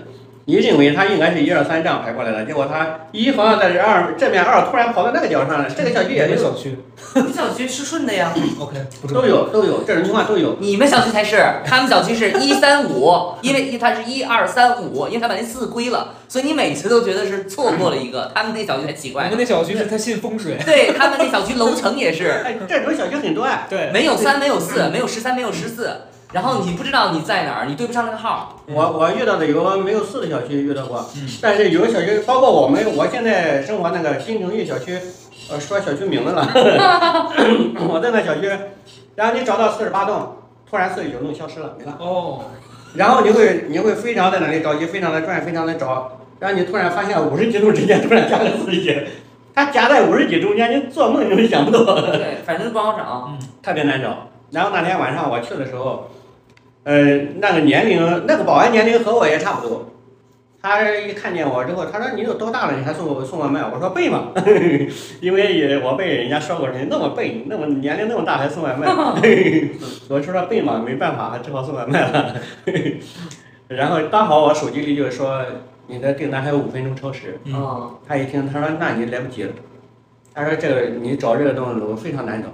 你认为它应该是一二三这样排过来的，结果它一好像在这二正面二突然跑到那个角上了，这个小区也有，哪个小区你小区是顺的呀？OK，都有都有这种情况都有。你们小区才是，他们小区是一三五，因为一它是一二三五，因为他把那四归了，所以你每次都觉得是错过了一个。他们那小区才奇怪呢我们，那小区是他信风水。对他们那小区楼层也是，哎，这种小区很多哎。对，没有三，没有四，没有十三，没有十四，然后你不知道你在哪儿，你对不上那个号。我我遇到的有没有四的小区遇到过，嗯但是有的小区，包括我们我现在生活那个新城域小区，呃，说小区名字了，我在那小区，然后你找到四十八栋，突然四十九栋消失了，没了。哦，然后你会你会非常在那里着急，非常的转，非常的找，然后你突然发现五十几栋之间突然加了四十几，它夹在五十几中间，你做梦你都想不到，对，反正不好找。特别难找。然后那天晚上我去的时候，呃，那个年龄那个保安年龄和我也差不多。他一看见我之后，他说：“你都多大了，你还送我送外卖？”我说：“笨嘛，因为也我被人家说过，你那么笨，那么年龄那么大还送外卖。”我说说笨嘛，没办法，只好送外卖了。然后刚好我手机里就说你的订单还有五分钟超时，他一听，他说那你来不及了。他说这个你找这个东西我非常难找，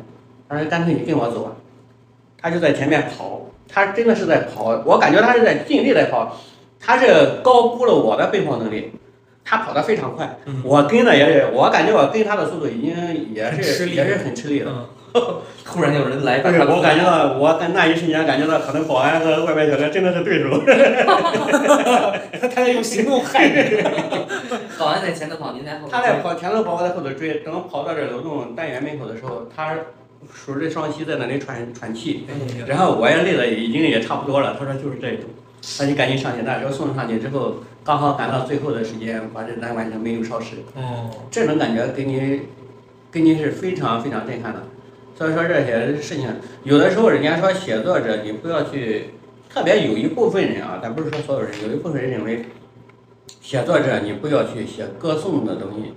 他说干脆你跟我走吧。他就在前面跑，他真的是在跑，我感觉他是在尽力在跑，他是高估了我的奔跑能力，他跑得非常快，嗯我跟的也是，我感觉我跟他的速度已经也很吃力是也是很吃力的。嗯，突然有人来把但是他我感觉到，我在那一瞬间感觉到，可能保安和外卖小哥真的是对手。他他在用行动害你。保安在前头跑，您在后头。他在跑前头跑，我在后头追。等跑到这楼栋单元门口的时候，他竖着双膝在那里喘喘气，然后我也累了已经也差不多了。他说就是这种，那你赶紧上去。那时候送上去之后，刚好赶到最后的时间，把这单完成，没有超时。哦，这种感觉给你，给你是非常非常震撼的。所以说这些事情，有的时候人家说写作者你不要去，特别有一部分人啊，咱不是说所有人，有一部分人认为，写作者你不要去写歌颂的东西。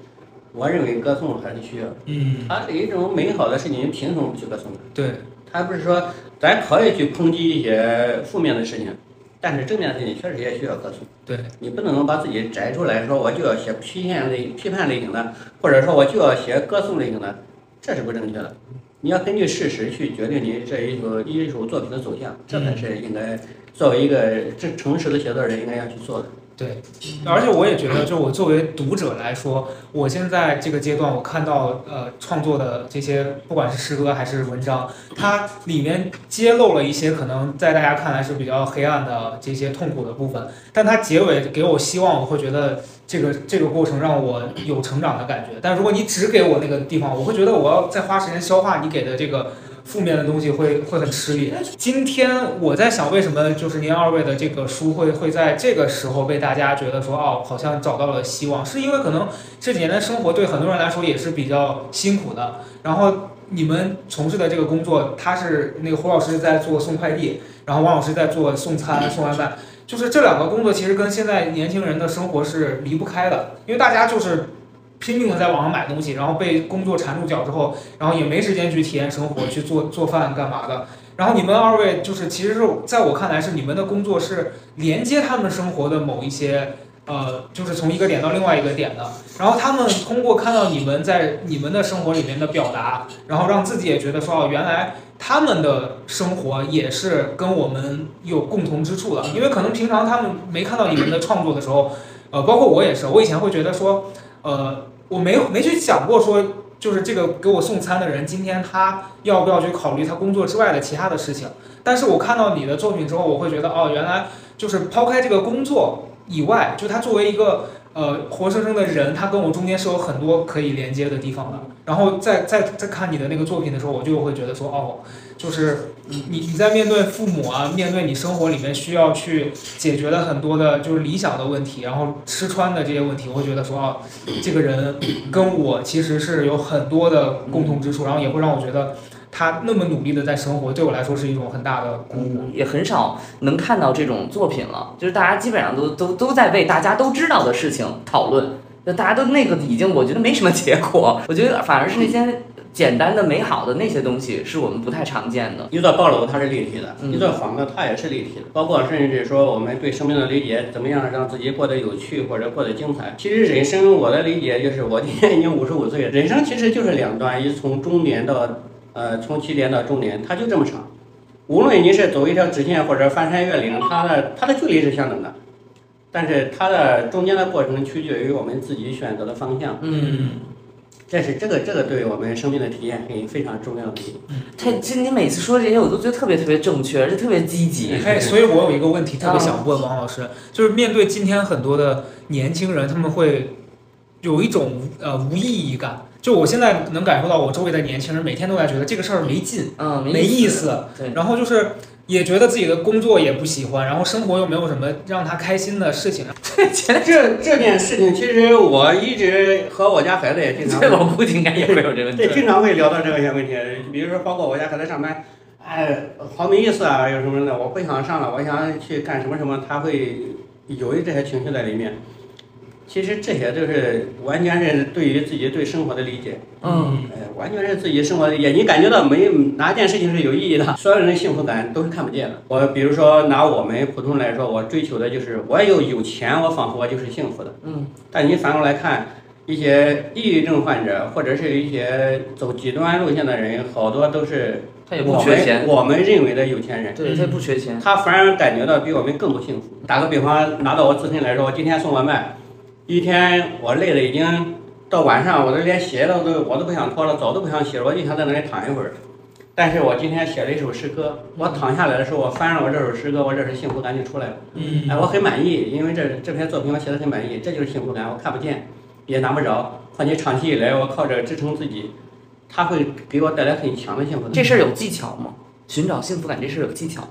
我认为歌颂还是需要，嗯，它是一种美好的事情，你凭什么不去歌颂呢？对，它不是说咱可以去抨击一些负面的事情，但是正面的事情确实也需要歌颂。对，你不能把自己摘出来说我就要写批判类、批判类型的，或者说我就要写歌颂类型的，这是不正确的。你要根据事实去决定你这一首一首作品的走向，这才是应该作为一个这诚实的写作人应该要去做的。对，而且我也觉得，就我作为读者来说，我现在这个阶段，我看到呃创作的这些，不管是诗歌还是文章，它里面揭露了一些可能在大家看来是比较黑暗的这些痛苦的部分，但它结尾给我希望，我会觉得这个这个过程让我有成长的感觉。但如果你只给我那个地方，我会觉得我要再花时间消化你给的这个负面的东西会会很吃力。今天我在想，为什么就是您二位的这个书会会在这个时候被大家觉得说哦，好像找到了希望，是因为可能这几年的生活对很多人来说也是比较辛苦的。然后你们从事的这个工作，他是那个胡老师在做送快递，然后王老师在做送餐送外卖，就是这两个工作其实跟现在年轻人的生活是离不开的，因为大家就是。拼命的在网上买东西，然后被工作缠住脚之后，然后也没时间去体验生活，去做做饭干嘛的。然后你们二位就是，其实是在我看来是你们的工作是连接他们生活的某一些，呃，就是从一个点到另外一个点的。然后他们通过看到你们在你们的生活里面的表达，然后让自己也觉得说，哦，原来他们的生活也是跟我们有共同之处的。因为可能平常他们没看到你们的创作的时候，呃，包括我也是，我以前会觉得说，呃。我没没去想过说，就是这个给我送餐的人，今天他要不要去考虑他工作之外的其他的事情？但是我看到你的作品之后，我会觉得，哦，原来就是抛开这个工作以外，就他作为一个。呃，活生生的人，他跟我中间是有很多可以连接的地方的。然后在在在看你的那个作品的时候，我就会觉得说，哦，就是你你你在面对父母啊，面对你生活里面需要去解决的很多的，就是理想的问题，然后吃穿的这些问题，我会觉得说，哦，这个人跟我其实是有很多的共同之处，然后也会让我觉得。他那么努力的在生活，对我来说是一种很大的鼓舞。也很少能看到这种作品了，就是大家基本上都都都在为大家都知道的事情讨论，就大家都那个已经我觉得没什么结果。我觉得反而是那些简单的、美好的那些东西，是我们不太常见的。一座高楼它是立体的，一座房子它也是立体的，包括甚至说我们对生命的理解，怎么样让自己过得有趣或者过得精彩。其实人生我的理解就是，我今年已经五十五岁，人生其实就是两段，一从终点到。呃，从起点到终点，它就这么长。无论你是走一条直线或者翻山越岭，它的它的距离是相等的，但是它的中间的过程取决于我们自己选择的方向。嗯，这是这个这个对我们生命的体验很非常重要的。嗯，他其实你每次说这些，我都觉得特别特别正确，而且特别积极。哎，所以我有一个问题特别想问王老师，就是面对今天很多的年轻人，他们会有一种呃无意义感。就我现在能感受到，我周围的年轻人每天都在觉得这个事儿没劲，嗯，没意思。对，然后就是也觉得自己的工作也不喜欢，然后生活又没有什么让他开心的事情。这这这件事情，其实我一直和我家孩子也经常，我估计应该也没有这个问题。对，经常会聊到这些问题。比如说，包括我家孩子上班，哎，好没意思啊，有什么的，我不想上了，我想去干什么什么，他会有这些情绪在里面。其实这些都是完全是对于自己对生活的理解，嗯，哎，完全是自己生活的理解。你感觉到没哪件事情是有意义的，所有人的幸福感都是看不见的。我比如说拿我们普通人来说，我追求的就是我有有钱，我仿佛我就是幸福的，嗯。但你反过来看，一些抑郁症患者或者是一些走极端路线的人，好多都是他也不缺钱，我们认为的有钱人，对他不缺钱，他反而感觉到比我们更不幸福。打个比方，拿到我自身来说，我今天送外卖。一天我累的已经到晚上，我都连鞋都都我都不想脱了，澡都不想洗了，我就想在那里躺一会儿。但是我今天写了一首诗歌，我躺下来的时候，我翻了我这首诗歌，我这是幸福感就出来了。嗯，哎，我很满意，因为这这篇作品我写的很满意，这就是幸福感。我看不见，也拿不着，况且长期以来我靠着支撑自己，它会给我带来很强的幸福感。这事儿有技巧吗？寻找幸福感这事儿有技巧吗？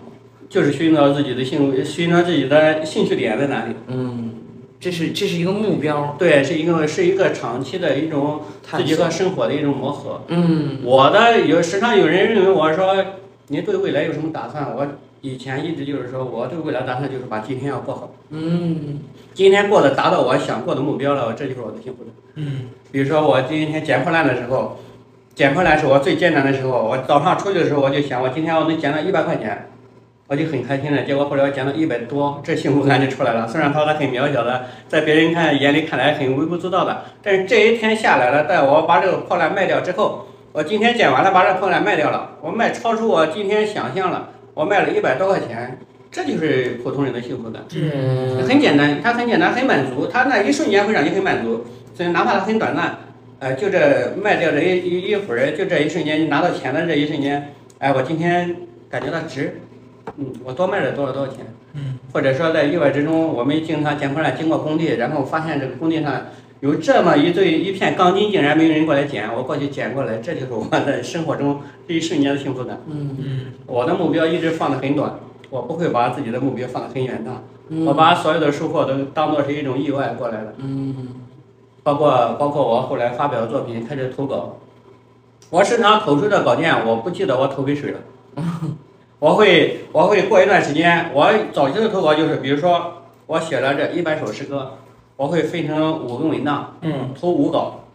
就是寻找自己的幸，寻找自己的兴趣点在哪里。嗯。这是这是一个目标，对，是一个是一个长期的一种自己和生活的一种磨合。嗯，我的有时常有人认为我说您对未来有什么打算？我以前一直就是说我对未来打算就是把今天要过好。嗯，今天过得达到我想过的目标了，这就是我的幸福感。嗯，比如说我今天捡破烂的时候，捡破烂是我最艰难的时候。我早上出去的时候我就想，我今天我能捡到一百块钱。我就很开心了，结果后来我捡到一百多，这幸福感就出来了。虽然它很渺小的，在别人看眼里看来很微不足道的，但是这一天下来了，在我把这个破烂卖掉之后，我今天捡完了，把这破烂卖掉了，我卖超出我今天想象了，我卖了一百多块钱，这就是普通人的幸福感。嗯，很简单，它很简单，很满足，它那一瞬间会让你很满足，所以哪怕它很短暂，呃，就这卖掉这一一一会儿，就这一瞬间，你拿到钱的这一瞬间，哎，我今天感觉到值。嗯，我多卖了多少多少钱？嗯，或者说在意外之中，我们经常捡破烂经过工地，然后发现这个工地上有这么一对一片钢筋，竟然没有人过来捡，我过去捡过来，这就是我的生活中这一瞬间的幸福感。嗯嗯我的目标一直放得很短，我不会把自己的目标放得很远大，嗯，我把所有的收获都当做是一种意外过来的。嗯包括包括我后来发表作品，开始投稿，我时常投出的稿件，我不记得我投给谁了。我会我会过一段时间，我早期的投稿就是，比如说我写了这一百首诗歌，我会分成五个文档，嗯。投五稿，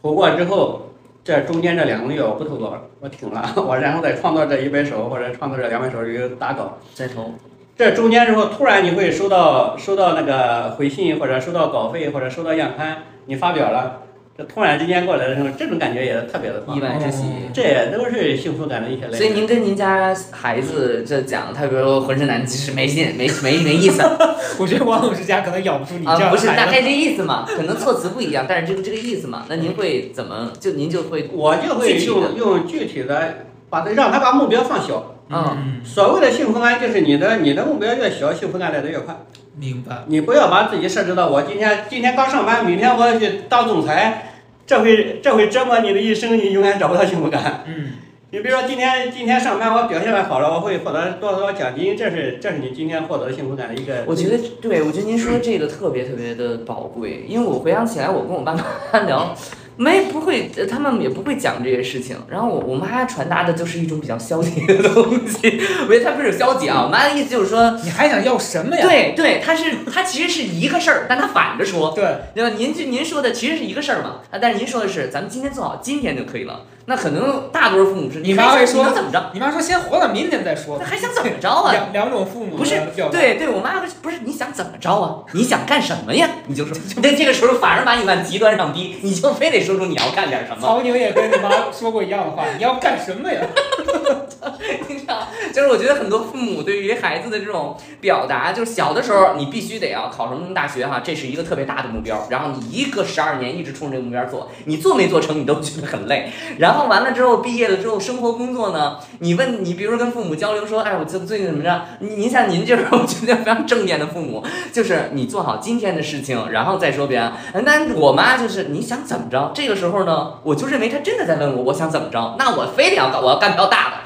投过之后，这中间这两个月我不投稿了，我停了，我然后再创作这一百首或者创作这两百首一个打稿。再投，这中间之后，突然你会收到收到那个回信，或者收到稿费，或者收到样刊，你发表了，这突然之间过来的时候，这种感觉也特别的棒意，外之喜。这也都是幸福感的一些来源。所以您跟您家孩子这讲，他比如说浑身难，其实没劲，没没没意思 我觉得王老师家可能养不出你这啊，不是样的孩子。大概这意思嘛？可能措辞不一样，但是这个这个意思嘛。那您会怎么就您就会我就会用用具体的把它让他把目标放小。嗯所谓的幸福感，就是你的你的目标越小，幸福感来的越快。明白。你不要把自己设置到我今天今天刚上班，明天我要去当总裁，这会这会折磨你的一生，你永远找不到幸福感。嗯你比如说今天今天上班我表现的好了，我会获得多少多少奖金，这是这是你今天获得的幸福感的一个。我觉得对，我觉得您说的这个特别特别的宝贵，因为我回想起来，我跟我爸妈 聊，没不会，呃他们也不会讲这些事情。然后我我妈传达的就是一种比较消极的东西，我觉得她不是消极啊，我妈的意思就是说，你还想要什么呀？对对，她是她其实是一个事儿，但她反着说，对对吧？您就您说的其实是一个事儿嘛，啊，但是您说的是咱们今天做好今天就可以了。那可能大多数父母是，你妈会说怎么着？你妈说先活到明天再说那。还想怎么着啊？两两种父母不是。对对，我妈不是你想怎么着啊？你想干什么呀？你就说，那这个时候反而把你往极端上逼，你就非得说出你要干点什么。曹宁也跟你妈说过一样的话，你要干什么呀？你知道，就是我觉得很多父母对于孩子的这种表达，就是小的时候你必须得要考什么什么大学哈，这是一个特别大的目标，然后你一个十二年一直冲这个目标做，你做没做成你都觉得很累，然后完了之后毕业了之后生活工作呢，你问你比如说跟父母交流说，哎，我最最近怎么着？您像您这种我觉得非常正面的父母，就是你做好今天的事情，然后再说别人。那我妈就是你想怎么着？这个时候呢，我就认为她真的在问我，我想怎么着？那我非得要搞，我要干票大的。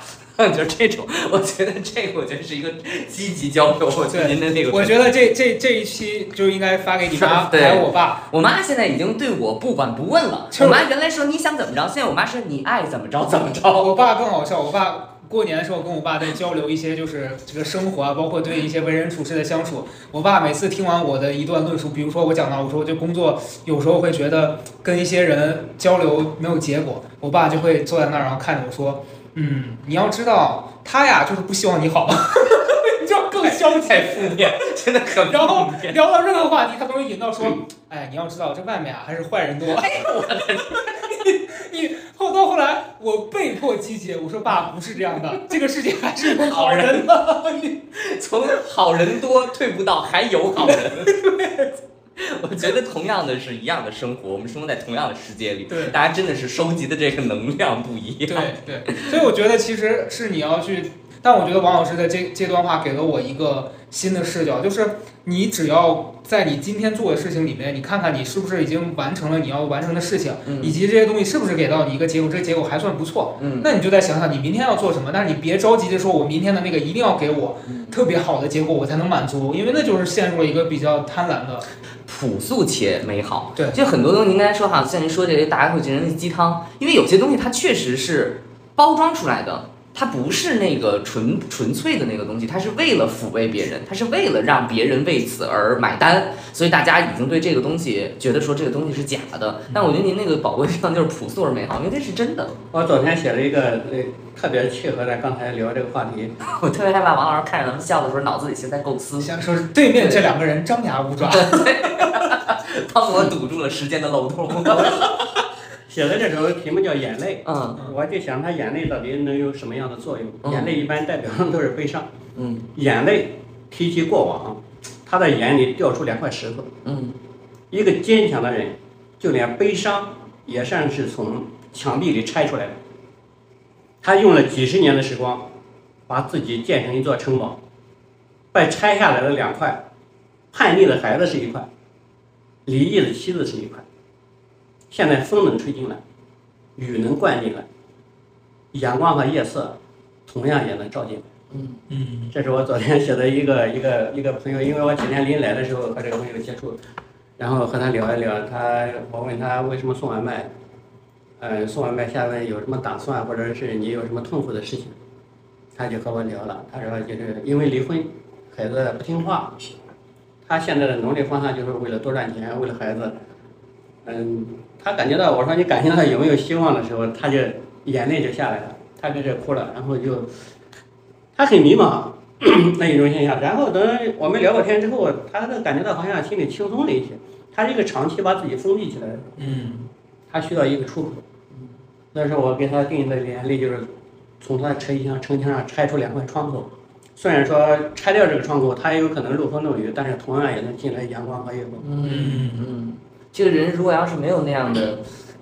就是这种，我觉得这个我觉得是一个积极交流。我觉得您的那个，我觉得这这这一期就应该发给你妈还有我爸。我妈现在已经对我不管不问了。我妈原来说你想怎么着，现在我妈说你爱怎么着怎么着。我爸更好笑，我爸过年的时候跟我爸在交流一些就是这个生活啊，包括对一些为人处事的相处。我爸每次听完我的一段论述，比如说我讲到我说这工作有时候会觉得跟一些人交流没有结果，我爸就会坐在那儿然后看着我说，嗯，你要知道他呀就是不希望你好，你就更消极。太负面，真的很然后负面。聊到任何话题，他都会引到说，哎，你要知道这外面啊还是坏人多。哎我的你你后到后来，我被迫积极，我说爸不是这样的，这个世界还是有好人的。你从好人多退步到还有好人。我觉得同样的是一样的生活，我们生活在同样的世界里，对大家真的是收集的这个能量不一样。对对，所以我觉得其实是你要去，但我觉得王老师的这这段话给了我一个新的视角，就是你只要在你今天做的事情里面，你看看你是不是已经完成了你要完成的事情，嗯以及这些东西是不是给到你一个结果，这个结果还算不错。嗯，那你就再想想你明天要做什么，但是你别着急的说，我明天的那个一定要给我嗯特别好的结果，我才能满足，因为那就是陷入了一个比较贪婪的。朴素且美好。对就很多东西，您刚才说哈，像您说这些，大家会觉得那鸡汤，因为有些东西它确实是包装出来的。它不是那个纯纯粹的那个东西，它是为了抚慰别人，它是为了让别人为此而买单，所以大家已经对这个东西觉得说这个东西是假的。但我觉得您那个宝贵的地方就是朴素而美好，因为这是真的。我昨天写了一个呃特别契合咱刚才聊这个话题，我特别害怕王老师看着咱们笑的时候，脑子里现在构思，先说是对面这两个人张牙舞爪，帮 我堵住了时间的漏洞。写的这首题目叫《眼泪嗯》，我就想它眼泪到底能有什么样的作用？嗯眼泪一般代表的都是悲伤，嗯眼泪提及过往，他的眼里掉出两块石头。嗯一个坚强的人，就连悲伤也算是从墙壁里拆出来的。他用了几十年的时光，把自己建成一座城堡。被拆下来的两块，叛逆的孩子是一块，离异的妻子是一块。现在风能吹进来，雨能灌进来，阳光和夜色同样也能照进来。嗯。嗯这是我昨天写的一个一个一个朋友，因为我今天临来的时候和这个朋友接触，然后和他聊一聊，他我问他为什么送外卖，呃，送外卖下面有什么打算，或者是你有什么痛苦的事情，他就和我聊了，他说就是因为离婚，孩子不听话，他现在的努力方向就是为了多赚钱，为了孩子，嗯，他感觉到我说你感觉到有没有希望的时候，他就眼泪就下来了，他跟这哭了，然后就。他很迷茫 那一种现象，然后等我们聊过天之后，他的感觉到好像心里轻松了一些。他是一个长期把自己封闭起来的，嗯他需要一个出口。那时候我给他定的年历就是从他的城墙城墙上拆出两块窗口，虽然说拆掉这个窗口，他也有可能漏风漏雨，但是同样也能进来阳光和夜风。嗯嗯，这个人如果要是没有那样的。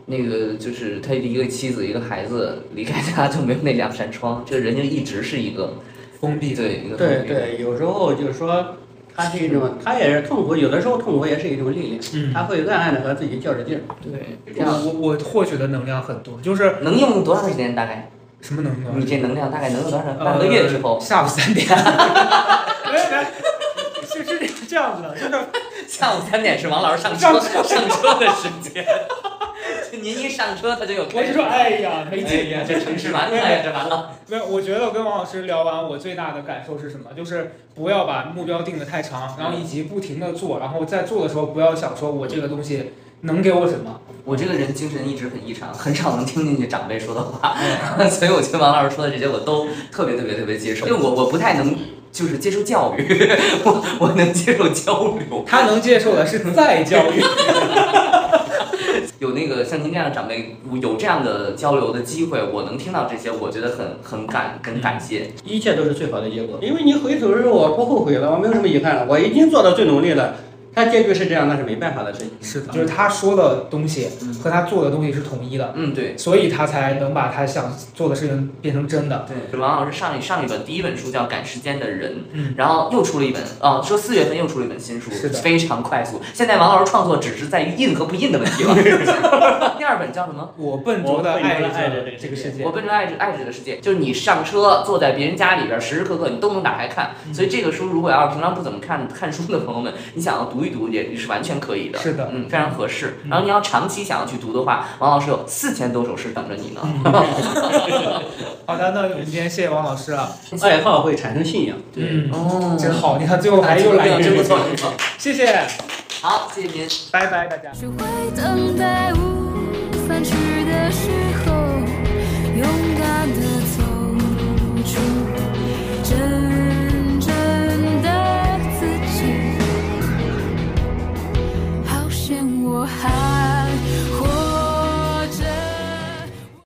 那个就是他的一个妻子一个孩子离开家就没有那两扇窗，这个人就一直是一个封闭的。对一个对对，有时候就是说，他是一种，他也是痛苦，有的时候痛苦也是一种力量，嗯，他会暗暗的和自己较着劲儿。对，这我样我我获取的能量很多，就是能用多长时间？大概什么能量？你这能量大概能用多长？半个月之后，呃下午三点。没没，是是这样子的，就是 下午三点是王老师上车上车的时间。您一上车，他就有。我就说，哎呀，没劲呀，这城市完了呀，这完了。没有，我觉得我跟王老师聊完，我最大的感受是什么？就是不要把目标定得太长，然后以及不停的做，然后在做的时候不要想说我这个东西能给我什么。我这个人精神一直很异常，很少能听进去长辈说的话，所以我觉得王老师说的这些我都特别特别特别接受，因为我我不太能。就是接受教育，我我能接受交流，他能接受的是再教育。有那个像您这样的长辈，有这样的交流的机会，我能听到这些，我觉得很很感很感谢。一切都是最好的结果，因为你回头的时候，我不后悔了，我没有什么遗憾了，我已经做到最努力了。他结局是这样，那是没办法的事情。是的，就是他说的东西和他做的东西是统一的。嗯，对，所以他才能把他想做的事情变成真的。对，王老师上一上一本第一本书叫《赶时间的人》，嗯，然后又出了一本，哦，说四月份又出了一本新书，是的，非常快速。现在王老师创作只是在于印和不印的问题了。第二本叫什么？我笨拙的爱着这个世界。我笨拙爱着爱着这个世界，就是你上车坐在别人家里边，时时刻刻你都能打开看。所以这个书如果要是平常不怎么看看书的朋友们，你想要读一读也是完全可以的。是的，嗯，非常合适。然后你要长期想要去读的话，王老师有四千多首诗等着你呢。好的，那我们今天谢谢王老师啊。爱好会产生信仰，对，哦，真好。你看最后还又来一句，真不错，真不错。谢谢。好，谢谢您，拜拜，大家。只会等待无饭吃的时候，勇敢的走出 how